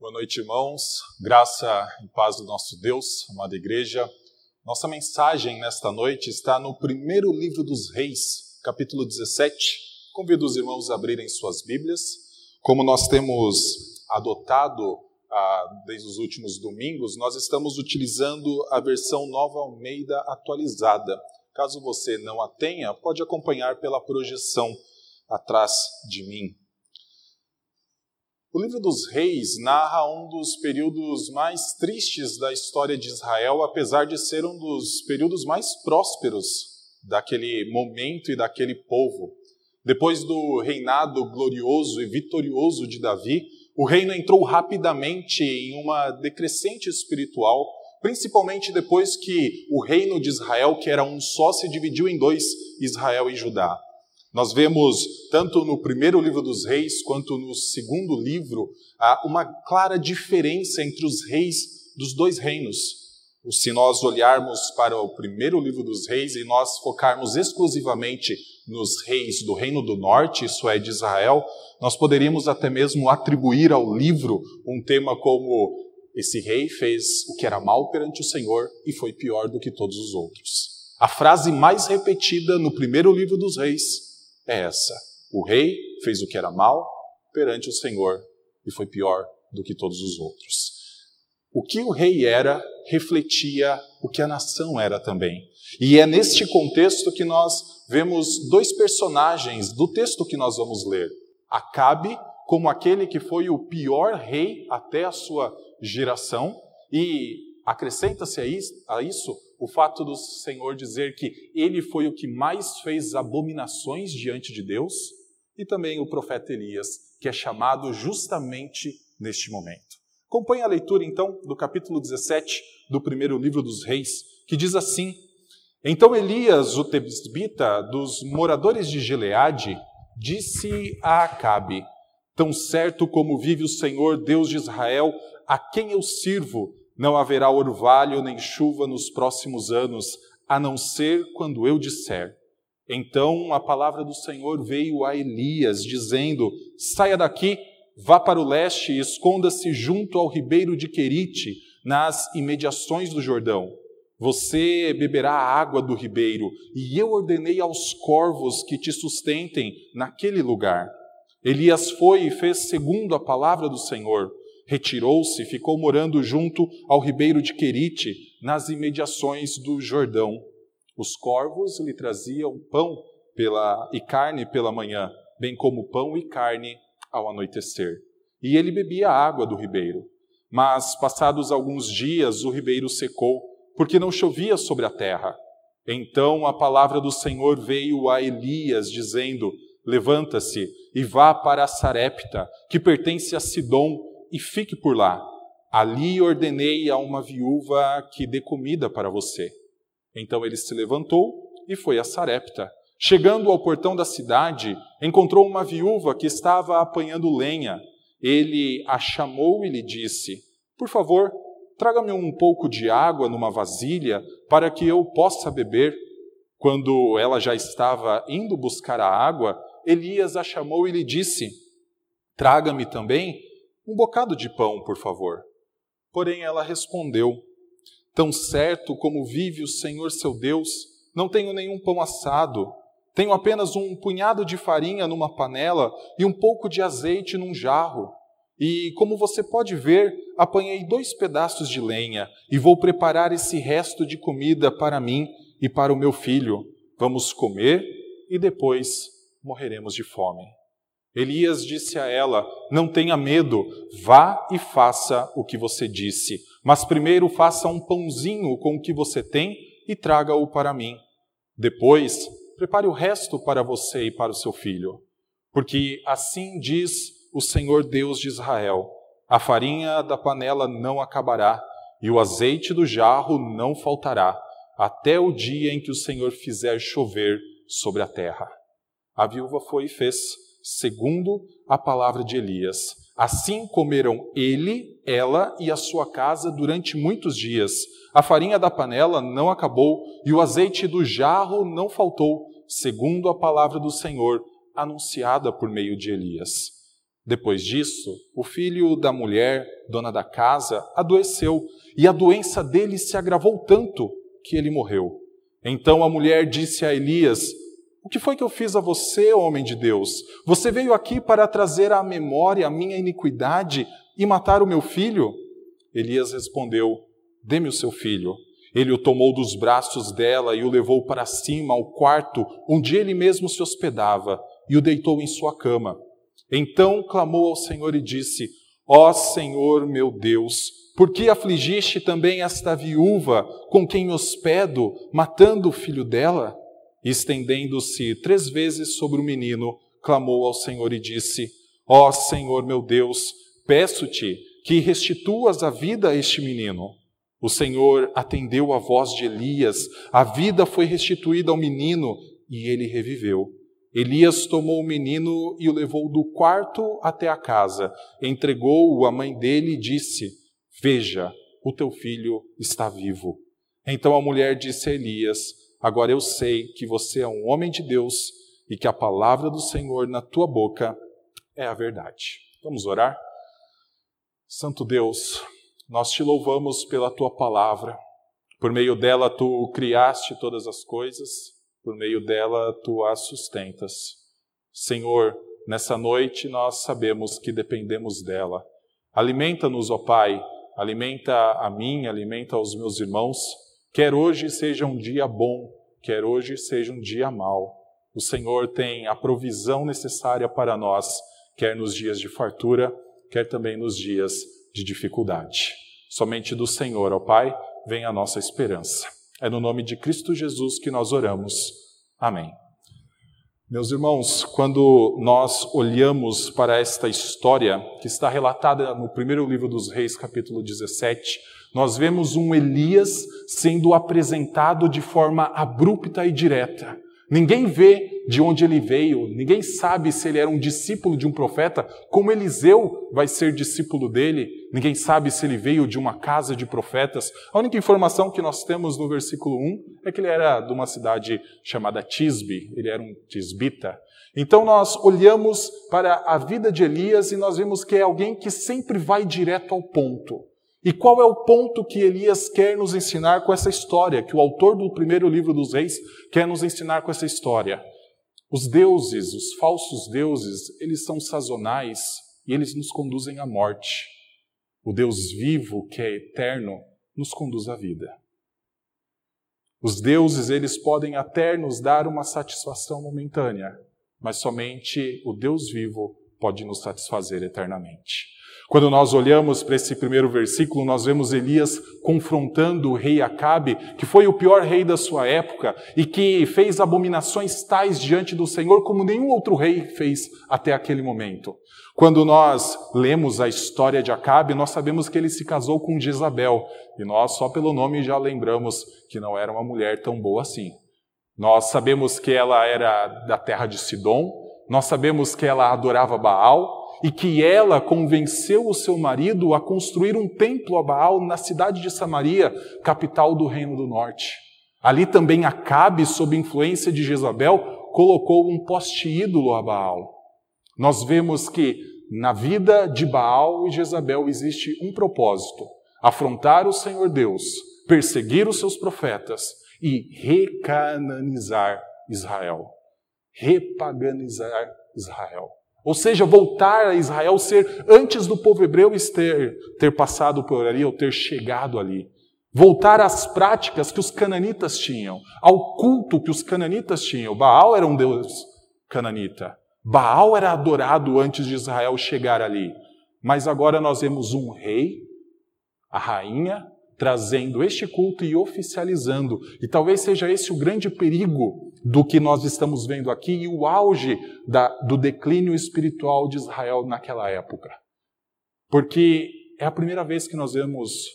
Boa noite, irmãos. Graça e paz do nosso Deus, amada igreja. Nossa mensagem nesta noite está no primeiro livro dos Reis, capítulo 17. Convido os irmãos a abrirem suas Bíblias. Como nós temos adotado ah, desde os últimos domingos, nós estamos utilizando a versão Nova Almeida atualizada. Caso você não a tenha, pode acompanhar pela projeção atrás de mim. O livro dos Reis narra um dos períodos mais tristes da história de Israel, apesar de ser um dos períodos mais prósperos daquele momento e daquele povo. Depois do reinado glorioso e vitorioso de Davi, o reino entrou rapidamente em uma decrescente espiritual, principalmente depois que o reino de Israel, que era um só, se dividiu em dois, Israel e Judá. Nós vemos, tanto no primeiro livro dos reis, quanto no segundo livro, uma clara diferença entre os reis dos dois reinos. Se nós olharmos para o primeiro livro dos reis e nós focarmos exclusivamente nos reis do reino do norte, isso é, de Israel, nós poderíamos até mesmo atribuir ao livro um tema como esse rei fez o que era mal perante o Senhor e foi pior do que todos os outros. A frase mais repetida no primeiro livro dos reis é essa: o rei fez o que era mal perante o Senhor e foi pior do que todos os outros. O que o rei era refletia o que a nação era também. E é neste contexto que nós vemos dois personagens do texto que nós vamos ler. Acabe, como aquele que foi o pior rei até a sua geração, e acrescenta-se a isso o fato do Senhor dizer que ele foi o que mais fez abominações diante de Deus, e também o profeta Elias, que é chamado justamente neste momento. Acompanhe a leitura, então, do capítulo 17 do primeiro livro dos Reis, que diz assim: Então Elias, o tebisbita, dos moradores de Gileade, disse a Acabe: Tão certo como vive o Senhor, Deus de Israel, a quem eu sirvo, não haverá orvalho nem chuva nos próximos anos, a não ser quando eu disser. Então a palavra do Senhor veio a Elias, dizendo: Saia daqui, vá para o leste e esconda-se junto ao ribeiro de Querite, nas imediações do Jordão. Você beberá a água do ribeiro, e eu ordenei aos corvos que te sustentem naquele lugar. Elias foi e fez segundo a palavra do Senhor retirou-se ficou morando junto ao ribeiro de Querite, nas imediações do Jordão. Os corvos lhe traziam pão pela, e carne pela manhã, bem como pão e carne ao anoitecer. E ele bebia a água do ribeiro. Mas, passados alguns dias, o ribeiro secou, porque não chovia sobre a terra. Então a palavra do Senhor veio a Elias, dizendo: Levanta-se e vá para Sarepta, que pertence a Sidom, e fique por lá. Ali ordenei a uma viúva que dê comida para você. Então ele se levantou e foi a Sarepta. Chegando ao portão da cidade, encontrou uma viúva que estava apanhando lenha. Ele a chamou e lhe disse: Por favor, traga-me um pouco de água numa vasilha para que eu possa beber. Quando ela já estava indo buscar a água, Elias a chamou e lhe disse: Traga-me também um bocado de pão, por favor. Porém ela respondeu: Tão certo como vive o Senhor seu Deus, não tenho nenhum pão assado. Tenho apenas um punhado de farinha numa panela e um pouco de azeite num jarro. E, como você pode ver, apanhei dois pedaços de lenha e vou preparar esse resto de comida para mim e para o meu filho. Vamos comer e depois morreremos de fome. Elias disse a ela: Não tenha medo, vá e faça o que você disse, mas primeiro faça um pãozinho com o que você tem e traga-o para mim. Depois, prepare o resto para você e para o seu filho. Porque assim diz o Senhor Deus de Israel: a farinha da panela não acabará, e o azeite do jarro não faltará, até o dia em que o Senhor fizer chover sobre a terra. A viúva foi e fez segundo a palavra de Elias. Assim comeram ele, ela e a sua casa durante muitos dias. A farinha da panela não acabou e o azeite do jarro não faltou, segundo a palavra do Senhor, anunciada por meio de Elias. Depois disso, o filho da mulher dona da casa, adoeceu, e a doença dele se agravou tanto que ele morreu. Então a mulher disse a Elias: O que foi que eu fiz a você, homem de Deus? Você veio aqui para trazer à memória a minha iniquidade e matar o meu filho? Elias respondeu: Dê-me o seu filho. Ele o tomou dos braços dela e o levou para cima ao quarto onde ele mesmo se hospedava e o deitou em sua cama. Então clamou ao Senhor e disse: Ó Senhor meu Deus, por que afligiste também esta viúva com quem hospedo, matando o filho dela? Estendendo-se três vezes sobre o menino, clamou ao Senhor e disse: Ó Senhor meu Deus, peço-te que restituas a vida a este menino. O Senhor atendeu a voz de Elias, a vida foi restituída ao menino e ele reviveu. Elias tomou o menino e o levou do quarto até a casa, entregou-o à mãe dele e disse: Veja, o teu filho está vivo. Então a mulher disse a Elias: Agora eu sei que você é um homem de Deus e que a palavra do Senhor na tua boca é a verdade. Vamos orar? Santo Deus, nós te louvamos pela tua palavra. Por meio dela tu criaste todas as coisas, por meio dela tu as sustentas. Senhor, nessa noite nós sabemos que dependemos dela. Alimenta-nos, ó Pai, alimenta a mim, alimenta os meus irmãos. Quer hoje seja um dia bom, quer hoje seja um dia mau. O Senhor tem a provisão necessária para nós, quer nos dias de fartura, quer também nos dias de dificuldade. Somente do Senhor, ó Pai, vem a nossa esperança. É no nome de Cristo Jesus que nós oramos. Amém. Meus irmãos, quando nós olhamos para esta história que está relatada no primeiro livro dos Reis, capítulo 17, nós vemos um Elias sendo apresentado de forma abrupta e direta. Ninguém vê de onde ele veio, ninguém sabe se ele era um discípulo de um profeta, como Eliseu vai ser discípulo dele, ninguém sabe se ele veio de uma casa de profetas. A única informação que nós temos no versículo 1 é que ele era de uma cidade chamada Tisbe, ele era um tisbita. Então nós olhamos para a vida de Elias e nós vemos que é alguém que sempre vai direto ao ponto. E qual é o ponto que Elias quer nos ensinar com essa história, que o autor do primeiro livro dos reis quer nos ensinar com essa história? Os deuses, os falsos deuses, eles são sazonais e eles nos conduzem à morte. O Deus vivo, que é eterno, nos conduz à vida. Os deuses, eles podem até nos dar uma satisfação momentânea, mas somente o Deus vivo pode nos satisfazer eternamente. Quando nós olhamos para esse primeiro versículo, nós vemos Elias confrontando o rei Acabe, que foi o pior rei da sua época e que fez abominações tais diante do Senhor como nenhum outro rei fez até aquele momento. Quando nós lemos a história de Acabe, nós sabemos que ele se casou com Jezabel, e nós só pelo nome já lembramos que não era uma mulher tão boa assim. Nós sabemos que ela era da terra de Sidom, nós sabemos que ela adorava Baal, e que ela convenceu o seu marido a construir um templo a Baal na cidade de Samaria, capital do Reino do Norte. Ali também Acabe, sob influência de Jezabel, colocou um poste ídolo a Baal. Nós vemos que na vida de Baal e Jezabel existe um propósito: afrontar o Senhor Deus, perseguir os seus profetas e recananizar Israel. Repaganizar Israel. Ou seja, voltar a Israel ser antes do povo hebreu ter, ter passado por ali ou ter chegado ali. Voltar às práticas que os cananitas tinham, ao culto que os cananitas tinham. Baal era um deus cananita. Baal era adorado antes de Israel chegar ali. Mas agora nós vemos um rei, a rainha, trazendo este culto e oficializando. E talvez seja esse o grande perigo do que nós estamos vendo aqui e o auge da, do declínio espiritual de Israel naquela época. Porque é a primeira vez que nós vemos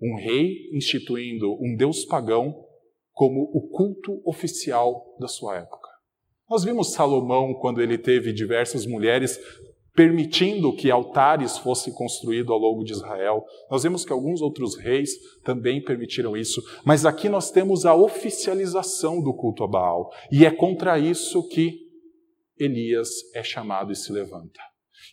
um rei instituindo um deus pagão como o culto oficial da sua época. Nós vimos Salomão, quando ele teve diversas mulheres, permitindo que altares fossem construídos ao longo de Israel. Nós vemos que alguns outros reis também permitiram isso, mas aqui nós temos a oficialização do culto a Baal, e é contra isso que Elias é chamado e se levanta.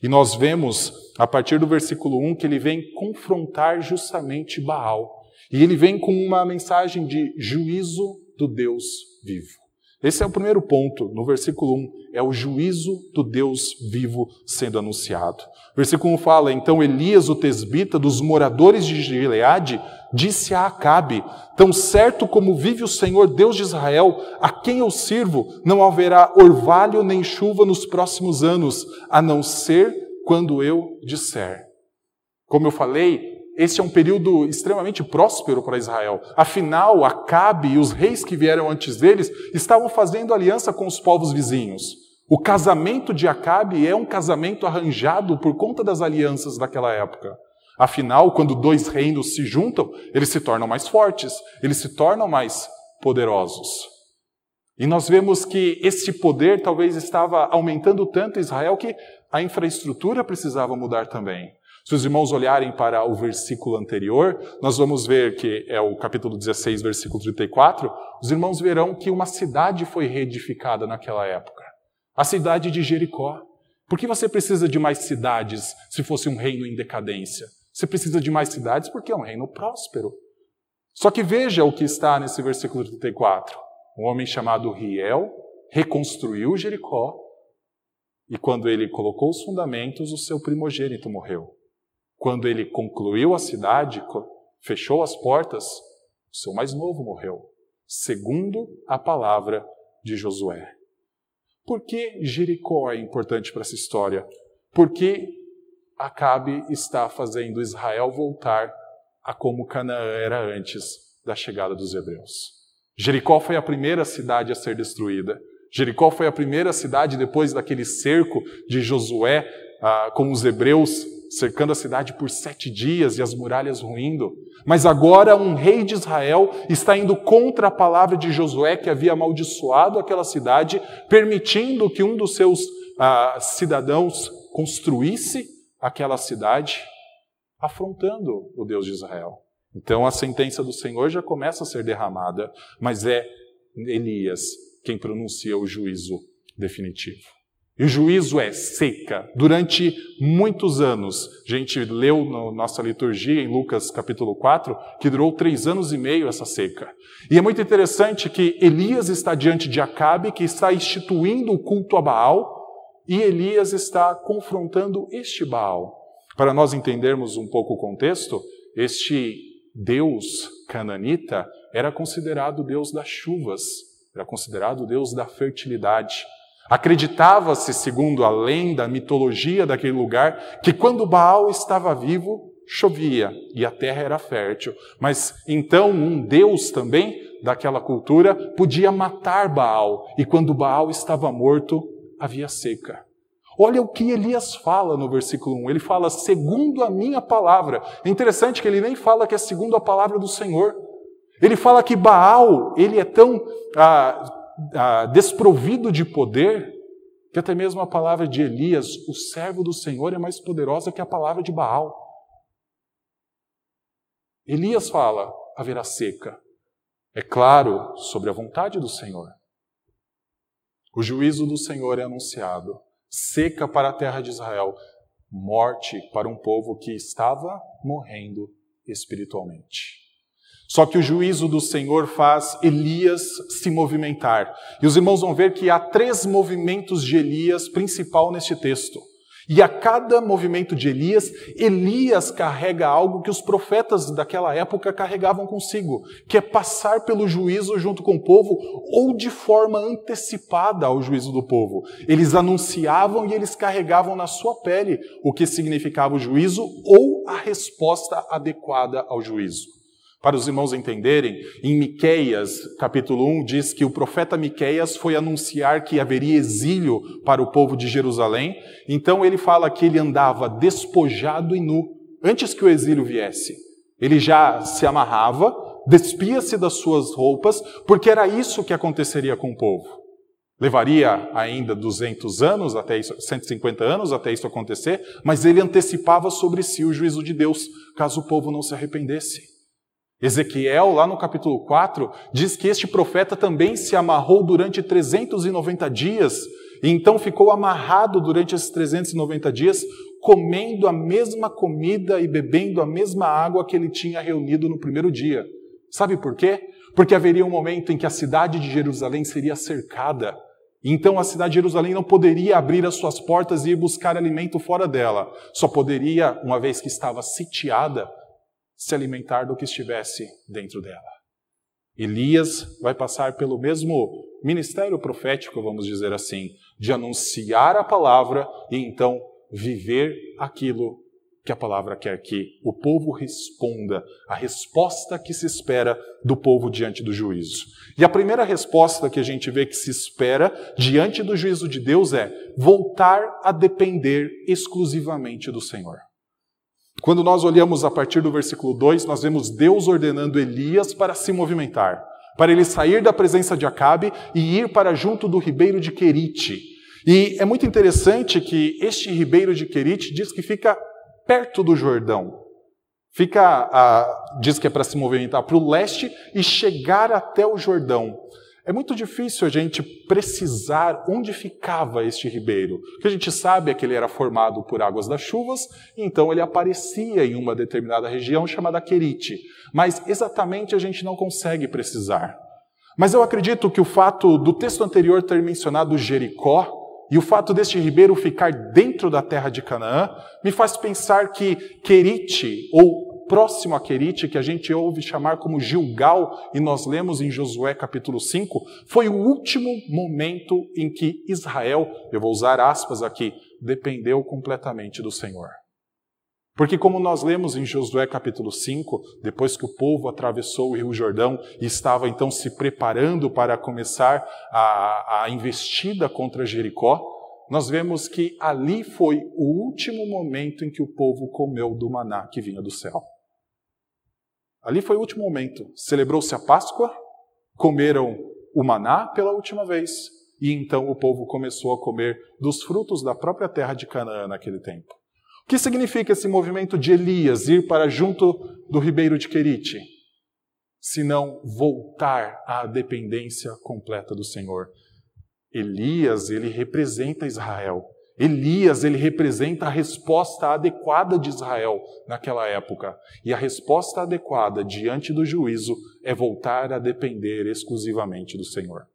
E nós vemos, a partir do versículo 1, que ele vem confrontar justamente Baal. E ele vem com uma mensagem de juízo do Deus vivo. Esse é o primeiro ponto, no versículo 1, é o juízo do Deus vivo sendo anunciado. Versículo 1 fala: Então Elias, o tesbita, dos moradores de Gileade, disse a Acabe: Tão certo como vive o Senhor Deus de Israel, a quem eu sirvo, não haverá orvalho nem chuva nos próximos anos, a não ser quando eu disser. Como eu falei, este é um período extremamente próspero para Israel. Afinal, Acabe e os reis que vieram antes deles estavam fazendo aliança com os povos vizinhos. O casamento de Acabe é um casamento arranjado por conta das alianças daquela época. Afinal, quando dois reinos se juntam, eles se tornam mais fortes, eles se tornam mais poderosos. E nós vemos que esse poder talvez estava aumentando tanto em Israel que a infraestrutura precisava mudar também. Se os irmãos olharem para o versículo anterior, nós vamos ver que é o capítulo 16, versículo 34. Os irmãos verão que uma cidade foi reedificada naquela época a cidade de Jericó. Por que você precisa de mais cidades se fosse um reino em decadência? Você precisa de mais cidades porque é um reino próspero. Só que veja o que está nesse versículo 34. Um homem chamado Riel reconstruiu Jericó e quando ele colocou os fundamentos, o seu primogênito morreu. Quando ele concluiu a cidade, fechou as portas, o seu mais novo morreu, segundo a palavra de Josué. Por que Jericó é importante para essa história? Porque Acabe está fazendo Israel voltar a como Canaã era antes da chegada dos hebreus. Jericó foi a primeira cidade a ser destruída. Jericó foi a primeira cidade depois daquele cerco de Josué ah, com os hebreus cercando a cidade por sete dias e as muralhas ruindo. Mas agora um rei de Israel está indo contra a palavra de Josué, que havia amaldiçoado aquela cidade, permitindo que um dos seus ah, cidadãos construísse aquela cidade, afrontando o Deus de Israel. Então a sentença do Senhor já começa a ser derramada, mas é Elias quem pronuncia o juízo definitivo. E o juízo é seca. Durante muitos anos, a gente leu na nossa liturgia, em Lucas capítulo 4, que durou três anos e meio essa seca. E é muito interessante que Elias está diante de Acabe, que está instituindo o culto a Baal, e Elias está confrontando este Baal. Para nós entendermos um pouco o contexto, este Deus cananita era considerado Deus das chuvas, era considerado Deus da fertilidade. Acreditava-se, segundo a lenda, a mitologia daquele lugar, que quando Baal estava vivo, chovia e a terra era fértil. Mas então um deus também daquela cultura podia matar Baal, e quando Baal estava morto, havia seca. Olha o que Elias fala no versículo 1. Ele fala, segundo a minha palavra. É interessante que ele nem fala que é segundo a palavra do Senhor. Ele fala que Baal, ele é tão ah, ah, desprovido de poder, que até mesmo a palavra de Elias, o servo do Senhor, é mais poderosa que a palavra de Baal. Elias fala: haverá seca. É claro, sobre a vontade do Senhor. O juízo do Senhor é anunciado: seca para a terra de Israel, morte para um povo que estava morrendo espiritualmente. Só que o juízo do Senhor faz Elias se movimentar. E os irmãos vão ver que há três movimentos de Elias principal neste texto. E a cada movimento de Elias, Elias carrega algo que os profetas daquela época carregavam consigo, que é passar pelo juízo junto com o povo ou de forma antecipada ao juízo do povo. Eles anunciavam e eles carregavam na sua pele o que significava o juízo ou a resposta adequada ao juízo. Para os irmãos entenderem, em Miqueias, capítulo 1, diz que o profeta Miqueias foi anunciar que haveria exílio para o povo de Jerusalém. Então ele fala que ele andava despojado e nu antes que o exílio viesse. Ele já se amarrava, despia-se das suas roupas, porque era isso que aconteceria com o povo. Levaria ainda 200 anos, até isso, 150 anos até isso acontecer, mas ele antecipava sobre si o juízo de Deus, caso o povo não se arrependesse. Ezequiel, lá no capítulo 4, diz que este profeta também se amarrou durante 390 dias E então ficou amarrado durante esses 390 dias, comendo a mesma comida e bebendo a mesma água que ele tinha reunido no primeiro dia. Sabe por quê? Porque haveria um momento em que a cidade de Jerusalém seria cercada. Então a cidade de Jerusalém não poderia abrir as suas portas e ir buscar alimento fora dela. Só poderia, uma vez que estava sitiada, se alimentar do que estivesse dentro dela. Elias vai passar pelo mesmo ministério profético, vamos dizer assim, de anunciar a palavra e então viver aquilo que a palavra quer que o povo responda, a resposta que se espera do povo diante do juízo. E a primeira resposta que a gente vê que se espera diante do juízo de Deus é voltar a depender exclusivamente do Senhor. Quando nós olhamos a partir do versículo 2, nós vemos Deus ordenando Elias para se movimentar, para ele sair da presença de Acabe e ir para junto do ribeiro de Querite. E é muito interessante que este ribeiro de Querite diz que fica perto do Jordão. Fica, a, diz que é para se movimentar para o leste e chegar até o Jordão. É muito difícil a gente precisar onde ficava este ribeiro. O que a gente sabe é que ele era formado por águas das chuvas, então ele aparecia em uma determinada região chamada Querite. Mas exatamente a gente não consegue precisar. Mas eu acredito que o fato do texto anterior ter mencionado Jericó e o fato deste ribeiro ficar dentro da terra de Canaã me faz pensar que Querite, ou próximo a Querite, que a gente ouve chamar como Gilgal, e nós lemos em Josué capítulo 5, foi o último momento em que Israel, eu vou usar aspas aqui, dependeu completamente do Senhor. Porque, como nós lemos em Josué capítulo 5, depois que o povo atravessou o Rio Jordão e estava então se preparando para começar a, a investida contra Jericó, nós vemos que ali foi o último momento em que o povo comeu do maná que vinha do céu. Ali foi o último momento. Celebrou-se a Páscoa, comeram o maná pela última vez, e então o povo começou a comer dos frutos da própria terra de Canaã naquele tempo. O que significa esse movimento de Elias ir para junto do ribeiro de Querite? Se não voltar à dependência completa do Senhor. Elias, ele representa Israel. Elias, ele representa a resposta adequada de Israel naquela época. E a resposta adequada diante do juízo é voltar a depender exclusivamente do Senhor.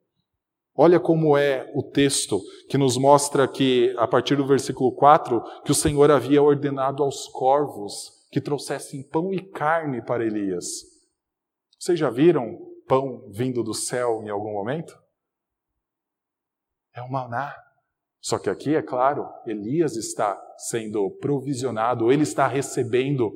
Olha como é o texto que nos mostra que, a partir do versículo 4, que o Senhor havia ordenado aos corvos que trouxessem pão e carne para Elias. Vocês já viram pão vindo do céu em algum momento? É o maná. Só que aqui, é claro, Elias está sendo provisionado, ele está recebendo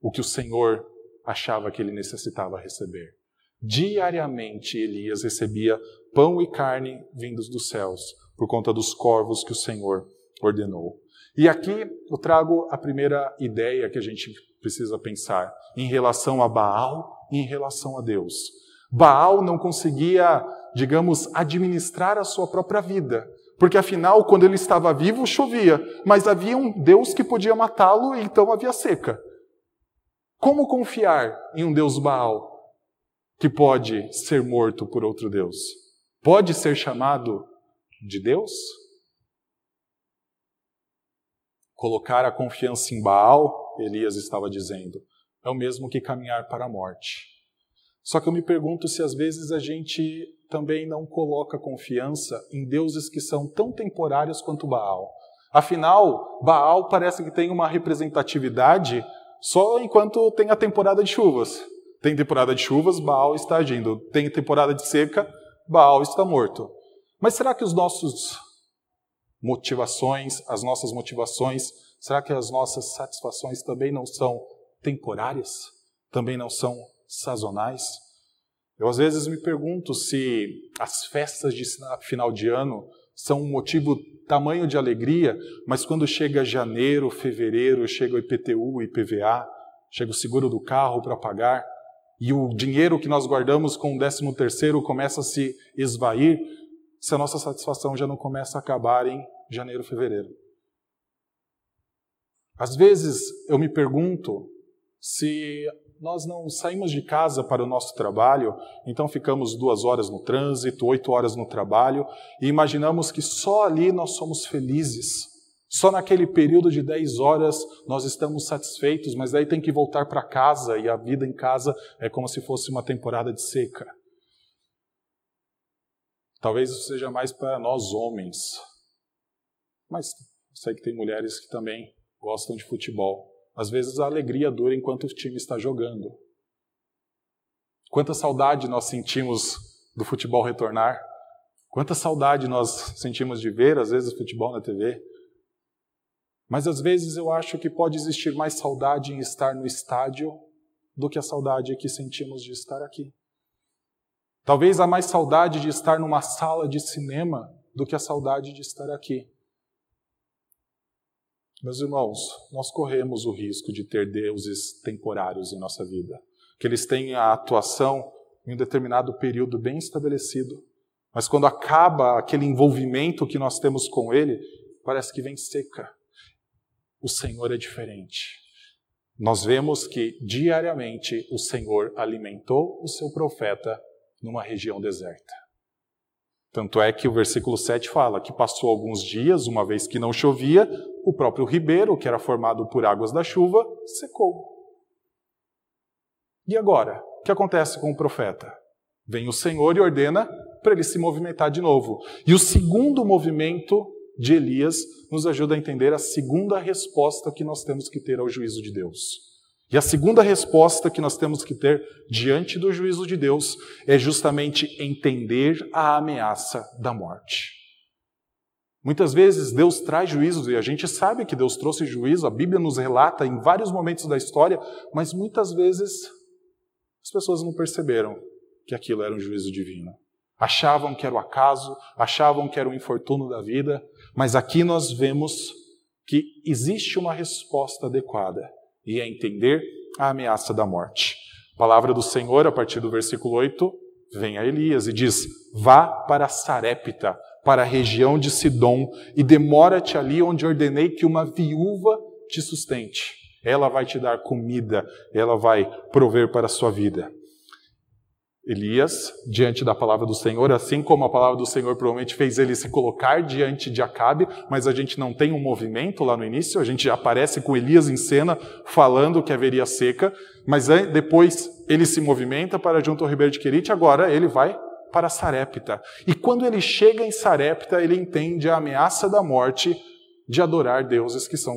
o que o Senhor achava que ele necessitava receber. Diariamente Elias recebia pão e carne vindos dos céus, por conta dos corvos que o Senhor ordenou. E aqui eu trago a primeira ideia que a gente precisa pensar em relação a Baal e em relação a Deus. Baal não conseguia, digamos, administrar a sua própria vida, porque afinal, quando ele estava vivo, chovia, mas havia um Deus que podia matá-lo e então havia seca. Como confiar em um Deus Baal que pode ser morto por outro Deus? pode ser chamado de Deus? Colocar a confiança em Baal, Elias estava dizendo, é o mesmo que caminhar para a morte. Só que eu me pergunto se às vezes a gente também não coloca confiança em deuses que são tão temporários quanto Baal. Afinal, Baal parece que tem uma representatividade só enquanto tem a temporada de chuvas. Tem temporada de chuvas, Baal está agindo. Tem temporada de seca, Baal está morto. Mas será que os nossos motivações, as nossas motivações, será que as nossas satisfações também não são temporárias? Também não são sazonais? Eu às vezes me pergunto se as festas de final de ano são um motivo tamanho de alegria, mas quando chega janeiro, fevereiro, chega o IPTU, IPVA, chega o seguro do carro para pagar, e o dinheiro que nós guardamos com o décimo terceiro começa a se esvair, se a nossa satisfação já não começa a acabar em janeiro, fevereiro. Às vezes eu me pergunto se nós não saímos de casa para o nosso trabalho, então ficamos duas horas no trânsito, oito horas no trabalho, e imaginamos que só ali nós somos felizes. Só naquele período de dez horas nós estamos satisfeitos, mas daí tem que voltar para casa e a vida em casa é como se fosse uma temporada de seca. Talvez isso seja mais para nós homens, mas sei que tem mulheres que também gostam de futebol. Às vezes a alegria dura enquanto o time está jogando. Quanta saudade nós sentimos do futebol retornar. Quanta saudade nós sentimos de ver, às vezes, futebol na TV. Mas às vezes eu acho que pode existir mais saudade em estar no estádio do que a saudade que sentimos de estar aqui. Talvez há mais saudade de estar numa sala de cinema do que a saudade de estar aqui. Meus irmãos, nós corremos o risco de ter deuses temporários em nossa vida, que eles têm a atuação em um determinado período bem estabelecido, mas quando acaba aquele envolvimento que nós temos com ele, parece que vem seca. O Senhor é diferente. Nós vemos que diariamente o Senhor alimentou o seu profeta numa região deserta. Tanto é que o versículo 7 fala que passou alguns dias, uma vez que não chovia, o próprio ribeiro, que era formado por águas da chuva, secou. E agora? O que acontece com o profeta? Vem o Senhor e ordena para ele se movimentar de novo. E o segundo movimento de Elias nos ajuda a entender a segunda resposta que nós temos que ter ao juízo de Deus. E a segunda resposta que nós temos que ter diante do juízo de Deus é justamente entender a ameaça da morte. Muitas vezes Deus traz juízos e a gente sabe que Deus trouxe juízo, a Bíblia nos relata em vários momentos da história, mas muitas vezes as pessoas não perceberam que aquilo era um juízo divino. Achavam que era o acaso, achavam que era o infortúnio da vida, mas aqui nós vemos que existe uma resposta adequada e é entender a ameaça da morte. A palavra do Senhor, a partir do versículo 8, vem a Elias e diz: Vá para Sarepta, para a região de Sidom e demora-te ali onde ordenei que uma viúva te sustente. Ela vai te dar comida, ela vai prover para a sua vida. Elias, diante da palavra do Senhor, assim como a palavra do Senhor provavelmente fez ele se colocar diante de Acabe, mas a gente não tem um movimento lá no início, a gente aparece com Elias em cena falando que haveria seca, mas depois ele se movimenta para junto ao ribeiro de Querite, agora ele vai para Sarepta. E quando ele chega em Sarepta, ele entende a ameaça da morte de adorar deuses que são,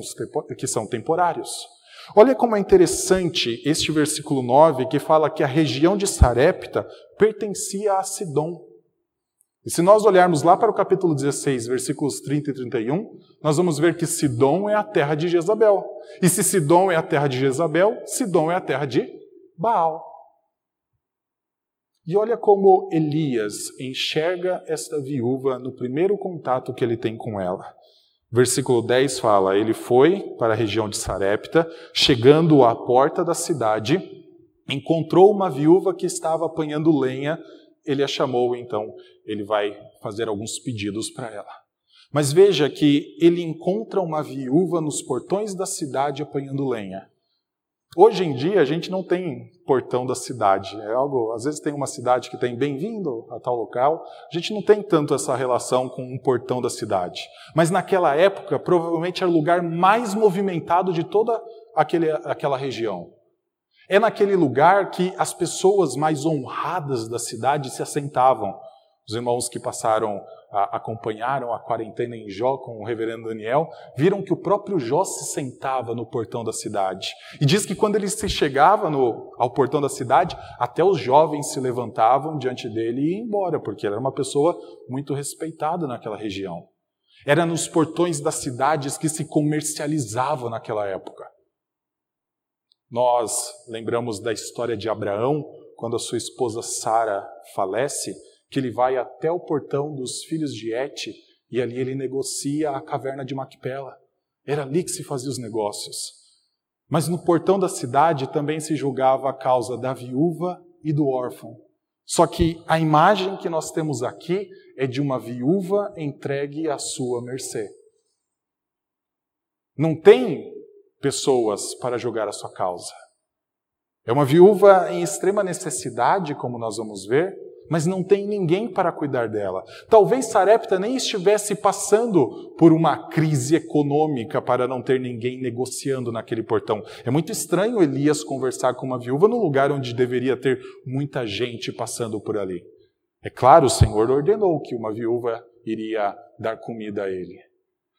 que são temporários. Olha como é interessante este versículo 9 que fala que a região de Sarepta pertencia a Sidom. E se nós olharmos lá para o capítulo 16, versículos 30 e 31, nós vamos ver que Sidom é a terra de Jezabel. E se Sidom é a terra de Jezabel, Sidom é a terra de Baal. E olha como Elias enxerga esta viúva no primeiro contato que ele tem com ela. Versículo 10 fala: Ele foi para a região de Sarepta, chegando à porta da cidade, encontrou uma viúva que estava apanhando lenha. Ele a chamou, então ele vai fazer alguns pedidos para ela. Mas veja que ele encontra uma viúva nos portões da cidade apanhando lenha. Hoje em dia a gente não tem portão da cidade. É algo, às vezes tem uma cidade que tem bem-vindo a tal local. A gente não tem tanto essa relação com um portão da cidade. Mas naquela época, provavelmente era o lugar mais movimentado de toda aquele, aquela região. É naquele lugar que as pessoas mais honradas da cidade se assentavam. Os irmãos que passaram acompanharam a quarentena em Jó com o reverendo Daniel, viram que o próprio Jó se sentava no portão da cidade. E diz que quando ele se chegava no, ao portão da cidade, até os jovens se levantavam diante dele e iam embora, porque ele era uma pessoa muito respeitada naquela região. Era nos portões das cidades que se comercializava naquela época. Nós lembramos da história de Abraão, quando a sua esposa Sara falece, que ele vai até o portão dos filhos de Et e ali ele negocia a caverna de Macpela. Era ali que se fazia os negócios. Mas no portão da cidade também se julgava a causa da viúva e do órfão. Só que a imagem que nós temos aqui é de uma viúva entregue à sua mercê. Não tem pessoas para julgar a sua causa. É uma viúva em extrema necessidade, como nós vamos ver, mas não tem ninguém para cuidar dela. Talvez Sarepta nem estivesse passando por uma crise econômica para não ter ninguém negociando naquele portão. É muito estranho Elias conversar com uma viúva no lugar onde deveria ter muita gente passando por ali. É claro, o Senhor ordenou que uma viúva iria dar comida a ele.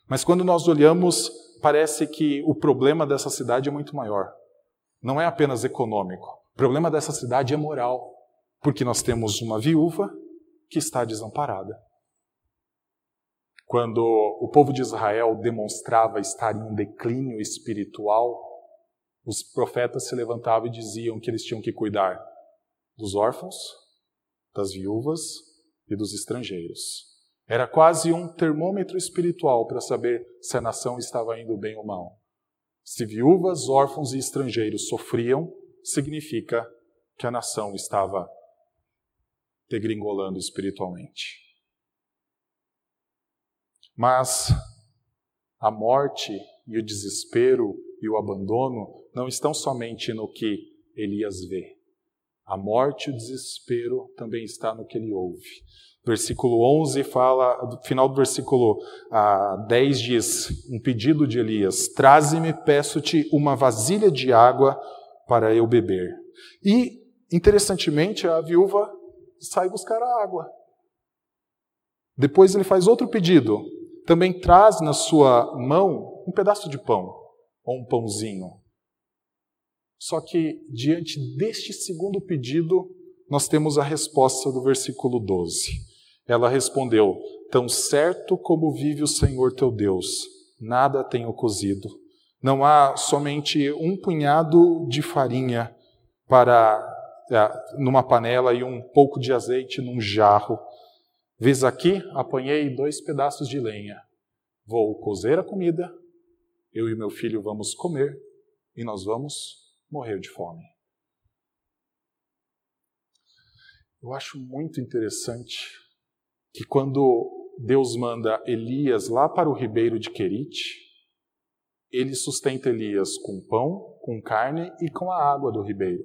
Mas quando nós olhamos, parece que o problema dessa cidade é muito maior. Não é apenas econômico. O problema dessa cidade é moral. Porque nós temos uma viúva que está desamparada. Quando o povo de Israel demonstrava estar em um declínio espiritual, os profetas se levantavam e diziam que eles tinham que cuidar dos órfãos, das viúvas e dos estrangeiros. Era quase um termômetro espiritual para saber se a nação estava indo bem ou mal. Se viúvas, órfãos e estrangeiros sofriam, significa que a nação estava degringolando espiritualmente. Mas a morte e o desespero e o abandono não estão somente no que Elias vê. A morte e o desespero também está no que ele ouve. Versículo 11 fala, no final do versículo ah, 10 diz, um pedido de Elias, traze-me, peço-te, uma vasilha de água para eu beber. E, interessantemente, a viúva sai buscar a água. Depois ele faz outro pedido. Também traz na sua mão um pedaço de pão, ou um pãozinho. Só que, diante deste segundo pedido, nós temos a resposta do versículo 12. Ela respondeu: Tão certo como vive o Senhor teu Deus, nada tenho cozido. Não há somente um punhado de farinha para numa panela e um pouco de azeite num jarro. Vês aqui, apanhei dois pedaços de lenha. Vou cozer a comida, eu e meu filho vamos comer e nós vamos morrer de fome. Eu acho muito interessante que quando Deus manda Elias lá para o ribeiro de Querite, ele sustenta Elias com pão, com carne e com a água do ribeiro.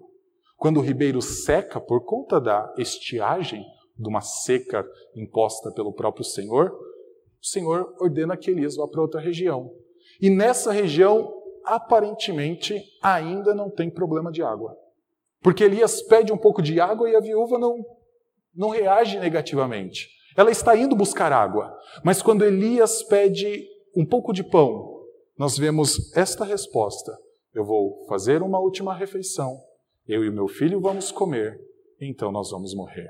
Quando o ribeiro seca por conta da estiagem, de uma seca imposta pelo próprio Senhor, o Senhor ordena que Elias vá para outra região. E nessa região, aparentemente, ainda não tem problema de água. Porque Elias pede um pouco de água e a viúva não, não reage negativamente. Ela está indo buscar água. Mas quando Elias pede um pouco de pão, nós vemos esta resposta: Eu vou fazer uma última refeição eu e o meu filho vamos comer, então nós vamos morrer.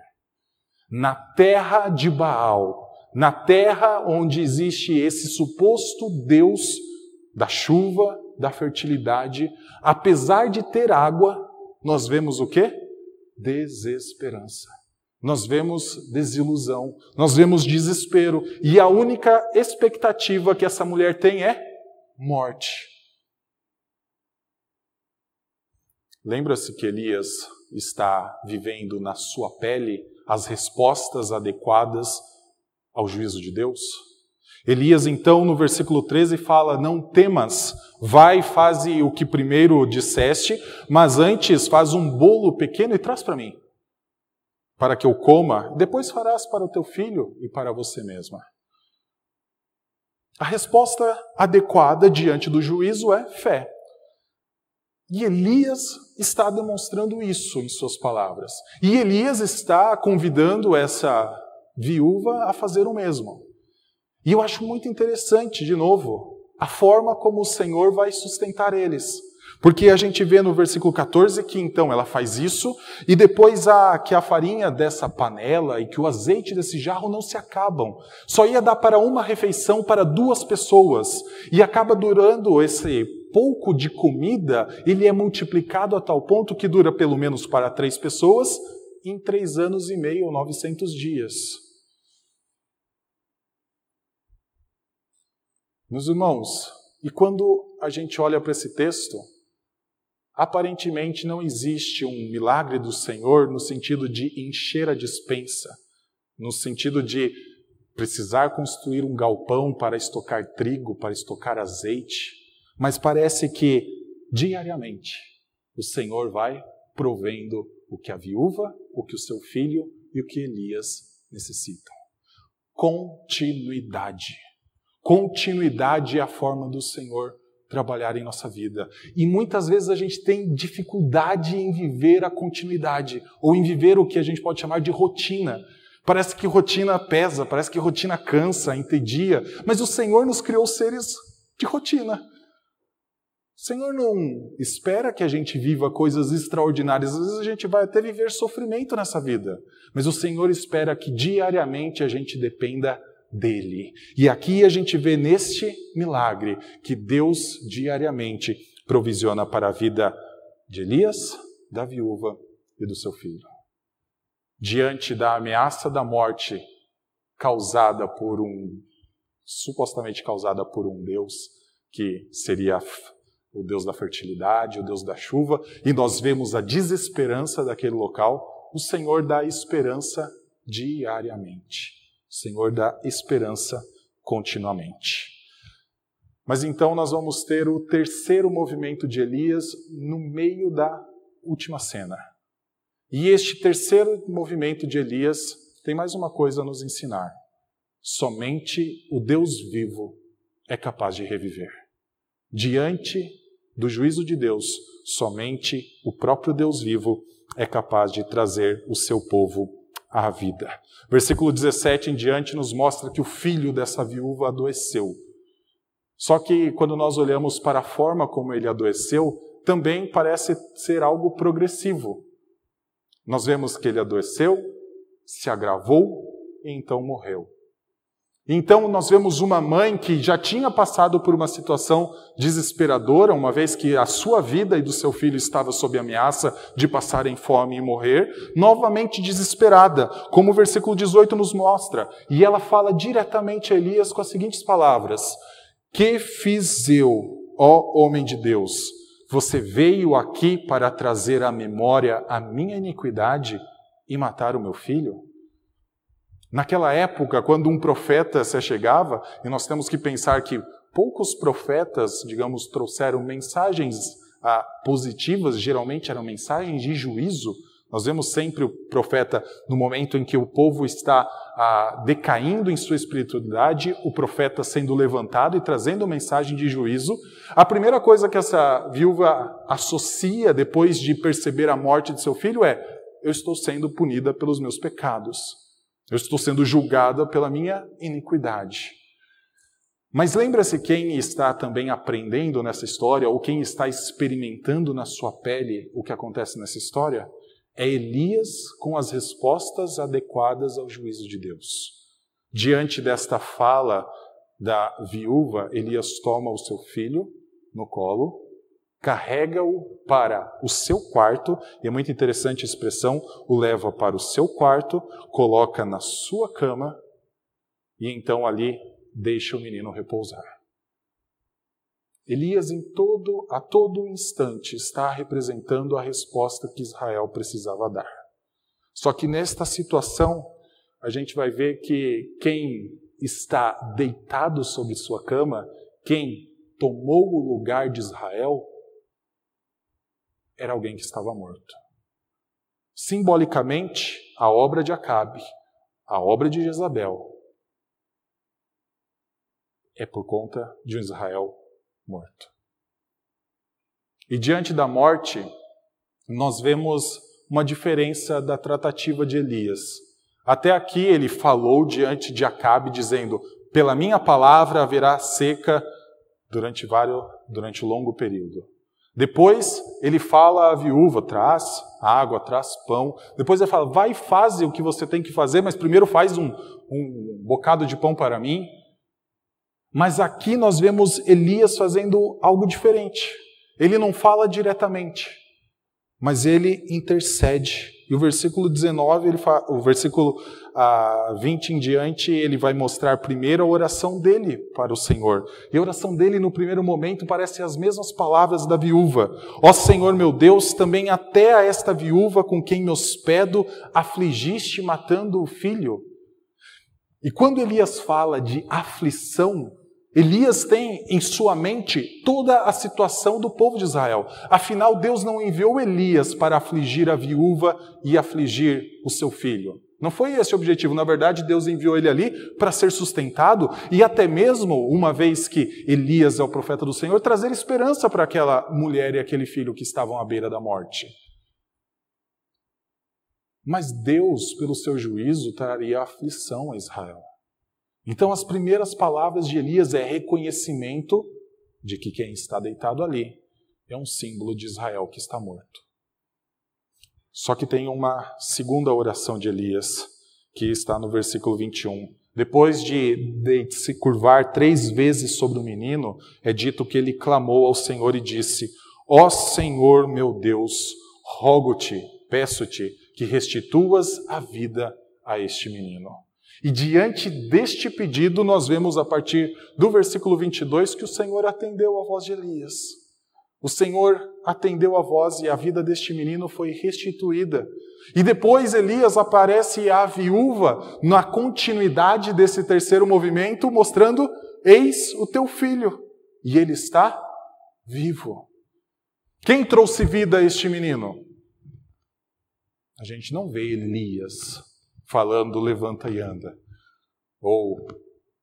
Na terra de Baal, na terra onde existe esse suposto Deus da chuva, da fertilidade, apesar de ter água, nós vemos o quê? Desesperança. Nós vemos desilusão, nós vemos desespero, e a única expectativa que essa mulher tem é morte. Lembra-se que Elias está vivendo na sua pele as respostas adequadas ao juízo de Deus? Elias, então, no versículo 13, fala: Não temas, vai e faze o que primeiro disseste, mas antes faz um bolo pequeno e traz para mim, para que eu coma, depois farás para o teu filho e para você mesma. A resposta adequada diante do juízo é fé. E Elias está demonstrando isso em suas palavras. E Elias está convidando essa viúva a fazer o mesmo. E eu acho muito interessante, de novo, a forma como o Senhor vai sustentar eles. Porque a gente vê no versículo 14 que então ela faz isso, e depois a, que a farinha dessa panela e que o azeite desse jarro não se acabam. Só ia dar para uma refeição para duas pessoas. E acaba durando esse pouco de comida, ele é multiplicado a tal ponto que dura pelo menos para três pessoas em três anos e meio ou 900 dias. Meus irmãos, e quando a gente olha para esse texto, aparentemente não existe um milagre do Senhor no sentido de encher a dispensa, no sentido de precisar construir um galpão para estocar trigo, para estocar azeite. Mas parece que diariamente o Senhor vai provendo o que a viúva, o que o seu filho e o que Elias necessitam. Continuidade. Continuidade é a forma do Senhor trabalhar em nossa vida. E muitas vezes a gente tem dificuldade em viver a continuidade, ou em viver o que a gente pode chamar de rotina. Parece que rotina pesa, parece que rotina cansa, entedia, mas o Senhor nos criou seres de rotina. O Senhor não espera que a gente viva coisas extraordinárias, às vezes a gente vai até viver sofrimento nessa vida, mas o Senhor espera que diariamente a gente dependa dele. E aqui a gente vê neste milagre que Deus diariamente provisiona para a vida de Elias, da viúva e do seu filho. Diante da ameaça da morte causada por um supostamente causada por um Deus que seria o Deus da fertilidade, o Deus da chuva, e nós vemos a desesperança daquele local, o Senhor dá esperança diariamente. Senhor dá esperança continuamente. Mas então nós vamos ter o terceiro movimento de Elias no meio da última cena. E este terceiro movimento de Elias tem mais uma coisa a nos ensinar. Somente o Deus vivo é capaz de reviver. Diante do juízo de Deus, somente o próprio Deus vivo é capaz de trazer o seu povo à vida. Versículo 17 em diante nos mostra que o filho dessa viúva adoeceu. Só que quando nós olhamos para a forma como ele adoeceu, também parece ser algo progressivo. Nós vemos que ele adoeceu, se agravou e então morreu. Então, nós vemos uma mãe que já tinha passado por uma situação desesperadora, uma vez que a sua vida e do seu filho estava sob ameaça de passarem fome e morrer, novamente desesperada, como o versículo 18 nos mostra. E ela fala diretamente a Elias com as seguintes palavras: Que fiz eu, ó homem de Deus? Você veio aqui para trazer à memória a minha iniquidade e matar o meu filho? Naquela época, quando um profeta se chegava, e nós temos que pensar que poucos profetas, digamos, trouxeram mensagens ah, positivas, geralmente eram mensagens de juízo. Nós vemos sempre o profeta, no momento em que o povo está ah, decaindo em sua espiritualidade, o profeta sendo levantado e trazendo mensagem de juízo. A primeira coisa que essa viúva associa depois de perceber a morte de seu filho é: eu estou sendo punida pelos meus pecados. Eu estou sendo julgada pela minha iniquidade. Mas lembra-se quem está também aprendendo nessa história, ou quem está experimentando na sua pele o que acontece nessa história? É Elias com as respostas adequadas ao juízo de Deus. Diante desta fala da viúva, Elias toma o seu filho no colo carrega-o para o seu quarto, e é muito interessante a expressão, o leva para o seu quarto, coloca na sua cama e então ali deixa o menino repousar. Elias em todo a todo instante está representando a resposta que Israel precisava dar. Só que nesta situação a gente vai ver que quem está deitado sobre sua cama, quem tomou o lugar de Israel, era alguém que estava morto. Simbolicamente, a obra de Acabe, a obra de Jezabel, é por conta de um Israel morto. E diante da morte, nós vemos uma diferença da tratativa de Elias. Até aqui ele falou diante de Acabe, dizendo: Pela minha palavra haverá seca durante, vários, durante um longo período. Depois ele fala à viúva: traz água, traz pão. Depois ele fala: vai e faz o que você tem que fazer, mas primeiro faz um, um bocado de pão para mim. Mas aqui nós vemos Elias fazendo algo diferente. Ele não fala diretamente, mas ele intercede. E o versículo 19, ele fala, o versículo ah, 20 em diante, ele vai mostrar primeiro a oração dele para o Senhor. E a oração dele, no primeiro momento, parece as mesmas palavras da viúva: Ó Senhor meu Deus, também até a esta viúva com quem me hospedo afligiste matando o filho. E quando Elias fala de aflição, Elias tem em sua mente toda a situação do povo de Israel. Afinal, Deus não enviou Elias para afligir a viúva e afligir o seu filho. Não foi esse o objetivo. Na verdade, Deus enviou ele ali para ser sustentado e até mesmo, uma vez que Elias é o profeta do Senhor, trazer esperança para aquela mulher e aquele filho que estavam à beira da morte. Mas Deus, pelo seu juízo, traria aflição a Israel. Então, as primeiras palavras de Elias é reconhecimento de que quem está deitado ali é um símbolo de Israel que está morto. Só que tem uma segunda oração de Elias, que está no versículo 21. Depois de, de se curvar três vezes sobre o menino, é dito que ele clamou ao Senhor e disse: Ó Senhor meu Deus, rogo-te, peço-te, que restituas a vida a este menino. E diante deste pedido, nós vemos a partir do versículo 22 que o Senhor atendeu a voz de Elias. O Senhor atendeu a voz e a vida deste menino foi restituída. E depois Elias aparece à viúva na continuidade desse terceiro movimento, mostrando: Eis o teu filho, e ele está vivo. Quem trouxe vida a este menino? A gente não vê Elias falando levanta e anda. Ou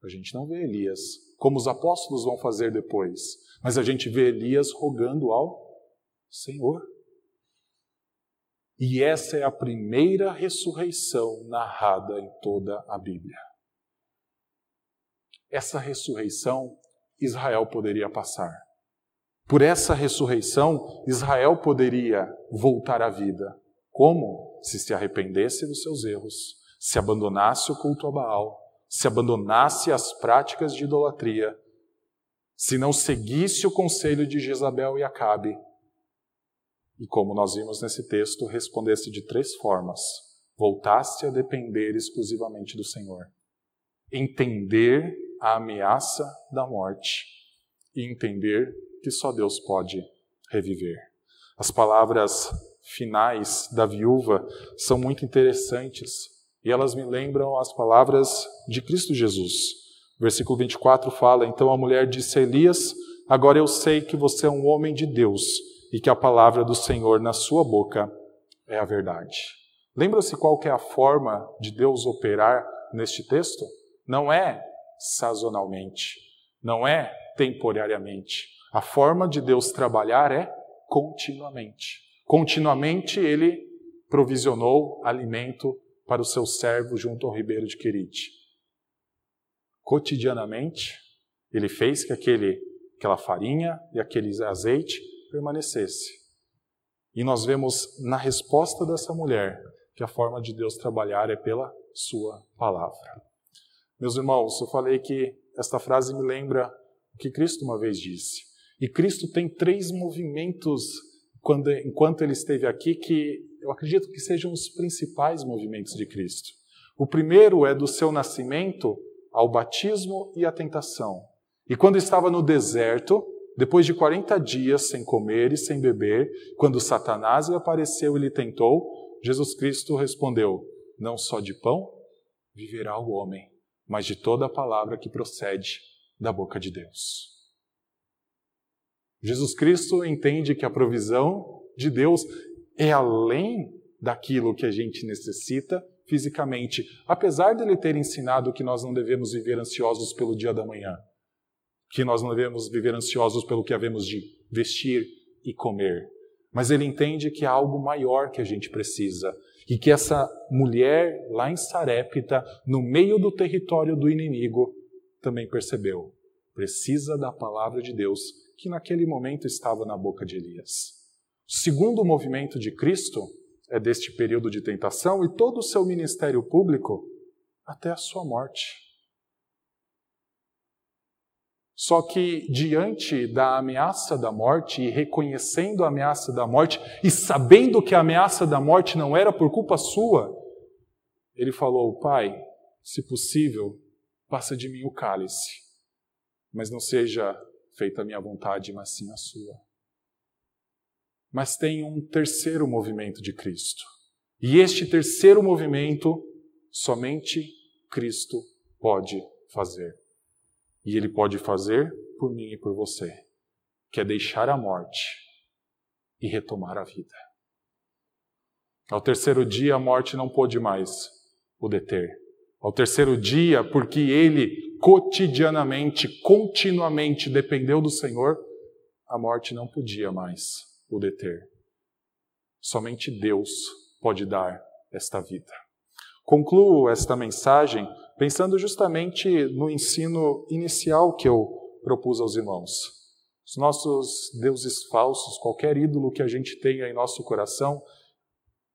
a gente não vê Elias, como os apóstolos vão fazer depois, mas a gente vê Elias rogando ao Senhor. E essa é a primeira ressurreição narrada em toda a Bíblia. Essa ressurreição Israel poderia passar. Por essa ressurreição, Israel poderia voltar à vida. Como? Se se arrependesse dos seus erros se abandonasse o culto a Baal, se abandonasse as práticas de idolatria, se não seguisse o conselho de Jezabel e Acabe, e como nós vimos nesse texto, respondesse de três formas: voltasse a depender exclusivamente do Senhor, entender a ameaça da morte e entender que só Deus pode reviver. As palavras finais da viúva são muito interessantes e elas me lembram as palavras de Cristo Jesus. Versículo 24 fala: Então a mulher disse a Elias: Agora eu sei que você é um homem de Deus e que a palavra do Senhor na sua boca é a verdade. Lembra-se qual que é a forma de Deus operar neste texto? Não é sazonalmente, não é temporariamente. A forma de Deus trabalhar é continuamente. Continuamente ele provisionou alimento para o seu servo junto ao ribeiro de Querite. Cotidianamente, ele fez que aquele, aquela farinha e aquele azeite permanecesse. E nós vemos na resposta dessa mulher que a forma de Deus trabalhar é pela sua palavra. Meus irmãos, eu falei que esta frase me lembra o que Cristo uma vez disse. E Cristo tem três movimentos quando, enquanto ele esteve aqui que eu acredito que sejam os principais movimentos de Cristo. O primeiro é do seu nascimento ao batismo e à tentação. E quando estava no deserto, depois de 40 dias sem comer e sem beber, quando Satanás lhe apareceu e lhe tentou, Jesus Cristo respondeu: Não só de pão viverá o homem, mas de toda a palavra que procede da boca de Deus. Jesus Cristo entende que a provisão de Deus é além daquilo que a gente necessita fisicamente, apesar dele ter ensinado que nós não devemos viver ansiosos pelo dia da manhã, que nós não devemos viver ansiosos pelo que havemos de vestir e comer. Mas ele entende que há algo maior que a gente precisa e que essa mulher lá em Sarepta, no meio do território do inimigo, também percebeu. Precisa da palavra de Deus que naquele momento estava na boca de Elias. O segundo movimento de Cristo é deste período de tentação e todo o seu ministério público até a sua morte. Só que diante da ameaça da morte e reconhecendo a ameaça da morte e sabendo que a ameaça da morte não era por culpa sua, ele falou: Pai, se possível, passa de mim o cálice, mas não seja feita a minha vontade, mas sim a sua. Mas tem um terceiro movimento de Cristo. E este terceiro movimento, somente Cristo pode fazer. e Ele pode fazer por mim e por você, que é deixar a morte e retomar a vida. Ao terceiro dia, a morte não pôde mais o deter. Ao terceiro dia, porque ele cotidianamente, continuamente dependeu do Senhor, a morte não podia mais o deter. Somente Deus pode dar esta vida. Concluo esta mensagem pensando justamente no ensino inicial que eu propus aos irmãos. Os nossos deuses falsos, qualquer ídolo que a gente tenha em nosso coração,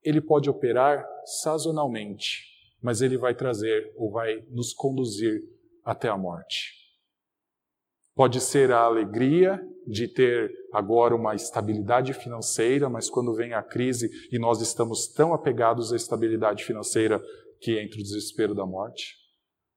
ele pode operar sazonalmente, mas ele vai trazer ou vai nos conduzir até a morte. Pode ser a alegria de ter agora uma estabilidade financeira, mas quando vem a crise e nós estamos tão apegados à estabilidade financeira que entra o desespero da morte.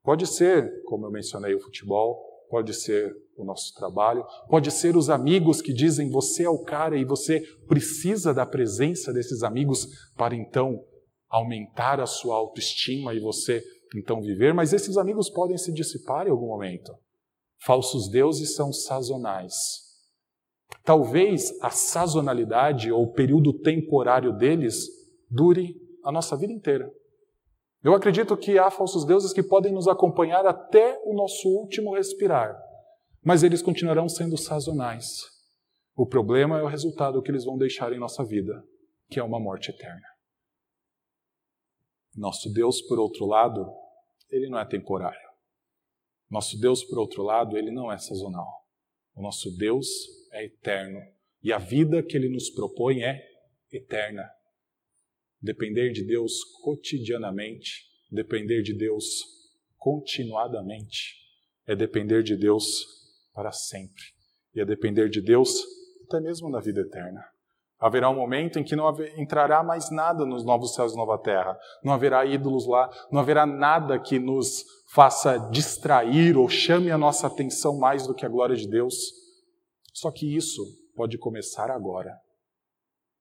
Pode ser, como eu mencionei, o futebol, pode ser o nosso trabalho, pode ser os amigos que dizem você é o cara e você precisa da presença desses amigos para então aumentar a sua autoestima e você então viver, mas esses amigos podem se dissipar em algum momento. Falsos deuses são sazonais. Talvez a sazonalidade ou o período temporário deles dure a nossa vida inteira. Eu acredito que há falsos deuses que podem nos acompanhar até o nosso último respirar, mas eles continuarão sendo sazonais. O problema é o resultado que eles vão deixar em nossa vida, que é uma morte eterna. Nosso Deus, por outro lado, ele não é temporário. Nosso Deus, por outro lado, ele não é sazonal. O nosso Deus é eterno e a vida que ele nos propõe é eterna. Depender de Deus cotidianamente, depender de Deus continuadamente, é depender de Deus para sempre. E é depender de Deus até mesmo na vida eterna. Haverá um momento em que não entrará mais nada nos novos céus e nova terra. Não haverá ídolos lá, não haverá nada que nos faça distrair ou chame a nossa atenção mais do que a glória de Deus. Só que isso pode começar agora.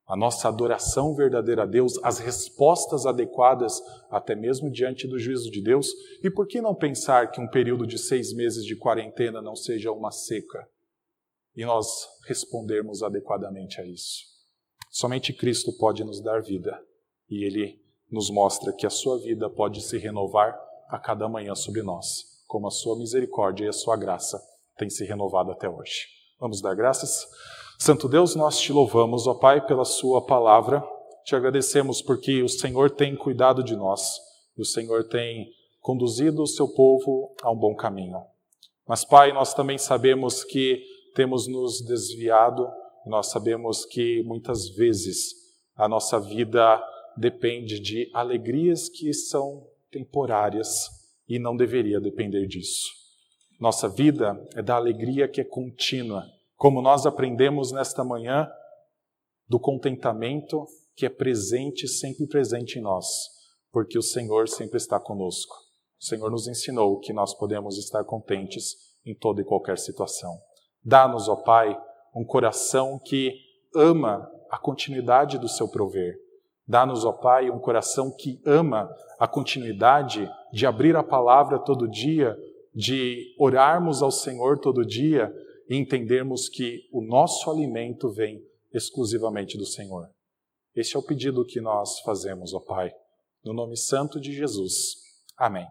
A nossa adoração verdadeira a Deus, as respostas adequadas, até mesmo diante do juízo de Deus. E por que não pensar que um período de seis meses de quarentena não seja uma seca? E nós respondermos adequadamente a isso. Somente Cristo pode nos dar vida e Ele nos mostra que a sua vida pode se renovar a cada manhã sobre nós, como a sua misericórdia e a sua graça têm se renovado até hoje. Vamos dar graças? Santo Deus, nós te louvamos, ó Pai, pela Sua palavra. Te agradecemos porque o Senhor tem cuidado de nós e o Senhor tem conduzido o seu povo a um bom caminho. Mas, Pai, nós também sabemos que temos nos desviado nós sabemos que muitas vezes a nossa vida depende de alegrias que são temporárias e não deveria depender disso. Nossa vida é da alegria que é contínua, como nós aprendemos nesta manhã, do contentamento que é presente, sempre presente em nós, porque o Senhor sempre está conosco. O Senhor nos ensinou que nós podemos estar contentes em toda e qualquer situação. Dá-nos, ó Pai, um coração que ama a continuidade do seu prover. Dá-nos, ó Pai, um coração que ama a continuidade de abrir a palavra todo dia, de orarmos ao Senhor todo dia e entendermos que o nosso alimento vem exclusivamente do Senhor. Este é o pedido que nós fazemos, ó Pai, no nome santo de Jesus. Amém.